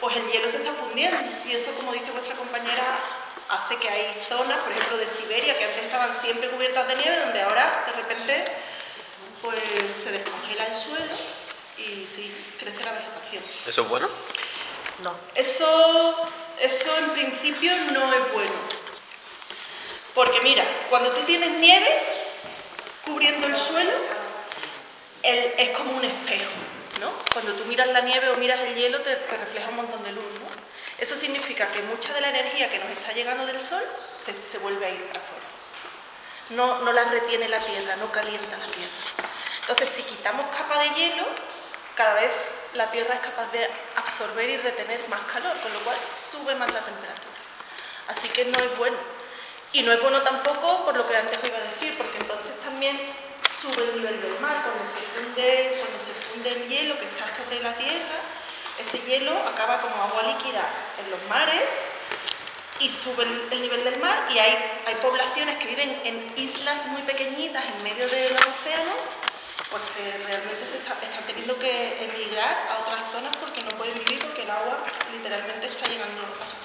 pues el hielo se está fundiendo y eso, como dice vuestra compañera, hace que hay zonas, por ejemplo, de Siberia, que antes estaban siempre cubiertas de nieve, donde ahora, de repente, pues se descongela el suelo y sí, crece la vegetación. ¿Eso es bueno? No. Eso, eso en principio no es bueno. Porque mira, cuando tú tienes nieve cubriendo el suelo, es como un espejo, miras la nieve o miras el hielo te, refleja un montón de luz, ¿no? Eso significa que mucha de la energía que nos está llegando del sol se, vuelve a ir afuera. No, no la retiene la tierra, no calienta la tierra. Entonces, si quitamos capa de hielo, cada vez la tierra es capaz de absorber y retener más calor, con lo cual sube más la temperatura. Así que no es bueno. Y no es bueno tampoco por lo que antes iba a decir, porque entonces también sube el nivel del mar. Cuando se funde, cuando se funde el hielo que está sobre la tierra, ese hielo acaba como agua líquida en los mares y sube el, nivel del mar y hay, hay poblaciones que viven en islas muy pequeñitas en medio de los océanos pues que realmente se están teniendo que emigrar a otras zonas porque no pueden vivir porque el agua literalmente está llegando a sus casas.